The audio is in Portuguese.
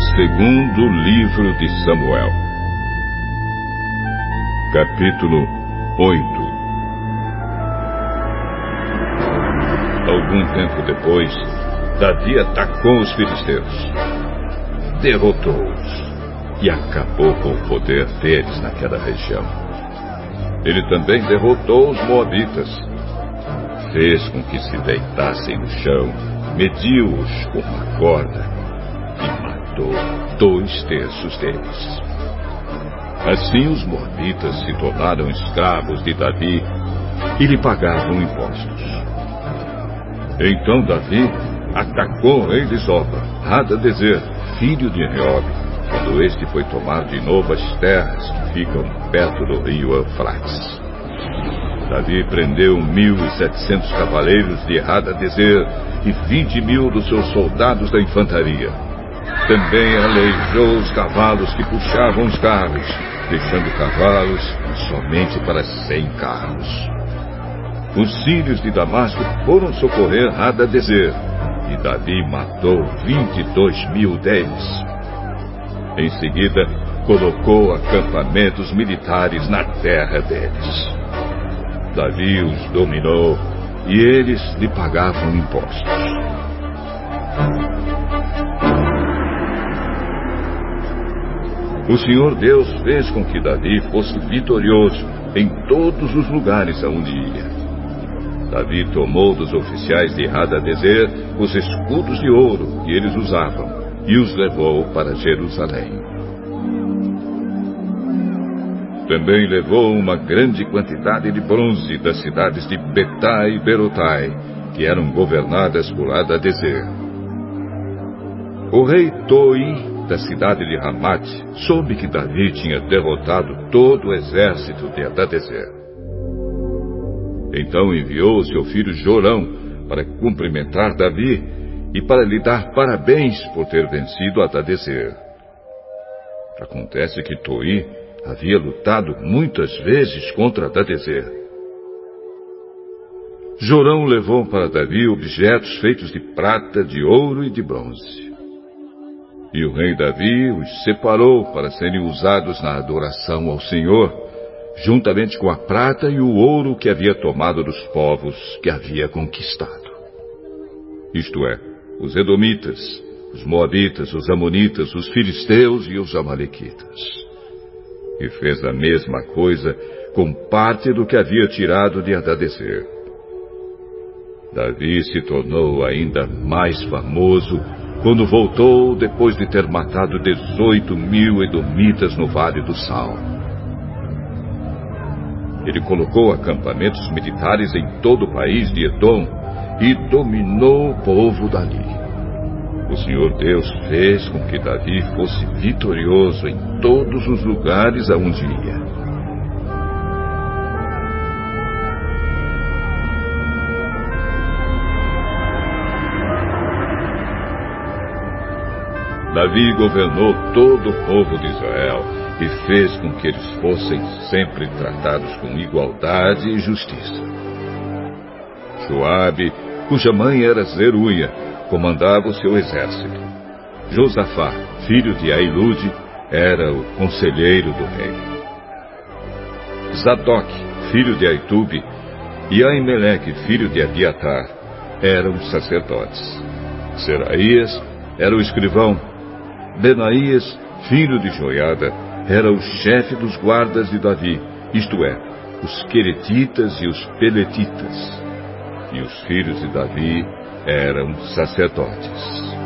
segundo livro de Samuel. Capítulo 8 Algum tempo depois, Davi atacou os filisteus, derrotou-os e acabou com o poder deles naquela região. Ele também derrotou os moabitas, fez com que se deitassem no chão, mediu-os com uma corda dois terços deles. Assim os moabitas se tornaram escravos de Davi e lhe pagavam impostos. Então Davi atacou o rei de Hadadezer, filho de Reob, quando este foi tomar de novo as terras que ficam perto do rio Eufrates. Davi prendeu mil e setecentos cavaleiros de Hadadezer e vinte mil dos seus soldados da infantaria. Também aleijou os cavalos que puxavam os carros, deixando cavalos somente para cem carros. Os sírios de Damasco foram socorrer Hadadezer, e Davi matou vinte e dois mil deles. Em seguida, colocou acampamentos militares na terra deles. Davi os dominou e eles lhe pagavam impostos. O Senhor Deus fez com que Davi fosse vitorioso em todos os lugares aonde ia. Davi tomou dos oficiais de Hadadezer os escudos de ouro que eles usavam e os levou para Jerusalém. Também levou uma grande quantidade de bronze das cidades de Betá e Berotai, que eram governadas por Adadezer. O rei Toi, da cidade de Ramat, soube que Davi tinha derrotado todo o exército de Adadezer. Então enviou seu filho Jorão para cumprimentar Davi e para lhe dar parabéns por ter vencido Adadezer. Acontece que Toi havia lutado muitas vezes contra Adadezer. Jorão levou para Davi objetos feitos de prata, de ouro e de bronze. E o rei Davi os separou para serem usados na adoração ao Senhor, juntamente com a prata e o ouro que havia tomado dos povos que havia conquistado. Isto é, os Edomitas, os Moabitas, os Amonitas, os Filisteus e os Amalequitas. E fez a mesma coisa com parte do que havia tirado de Adadezer. Davi se tornou ainda mais famoso quando voltou depois de ter matado 18 mil edomitas no Vale do Sal. Ele colocou acampamentos militares em todo o país de Edom e dominou o povo dali. O Senhor Deus fez com que Davi fosse vitorioso em todos os lugares aonde ia. Davi governou todo o povo de Israel e fez com que eles fossem sempre tratados com igualdade e justiça. Joabe cuja mãe era Zeruia, comandava o seu exército. Josafá, filho de Ailude, era o conselheiro do rei. Zadok, filho de Aitube, e Aimeleque, filho de Abiatar, eram sacerdotes. Seraías era o escrivão. Benaías, filho de Joiada, era o chefe dos guardas de Davi, isto é, os queretitas e os peletitas e os filhos de Davi eram sacerdotes.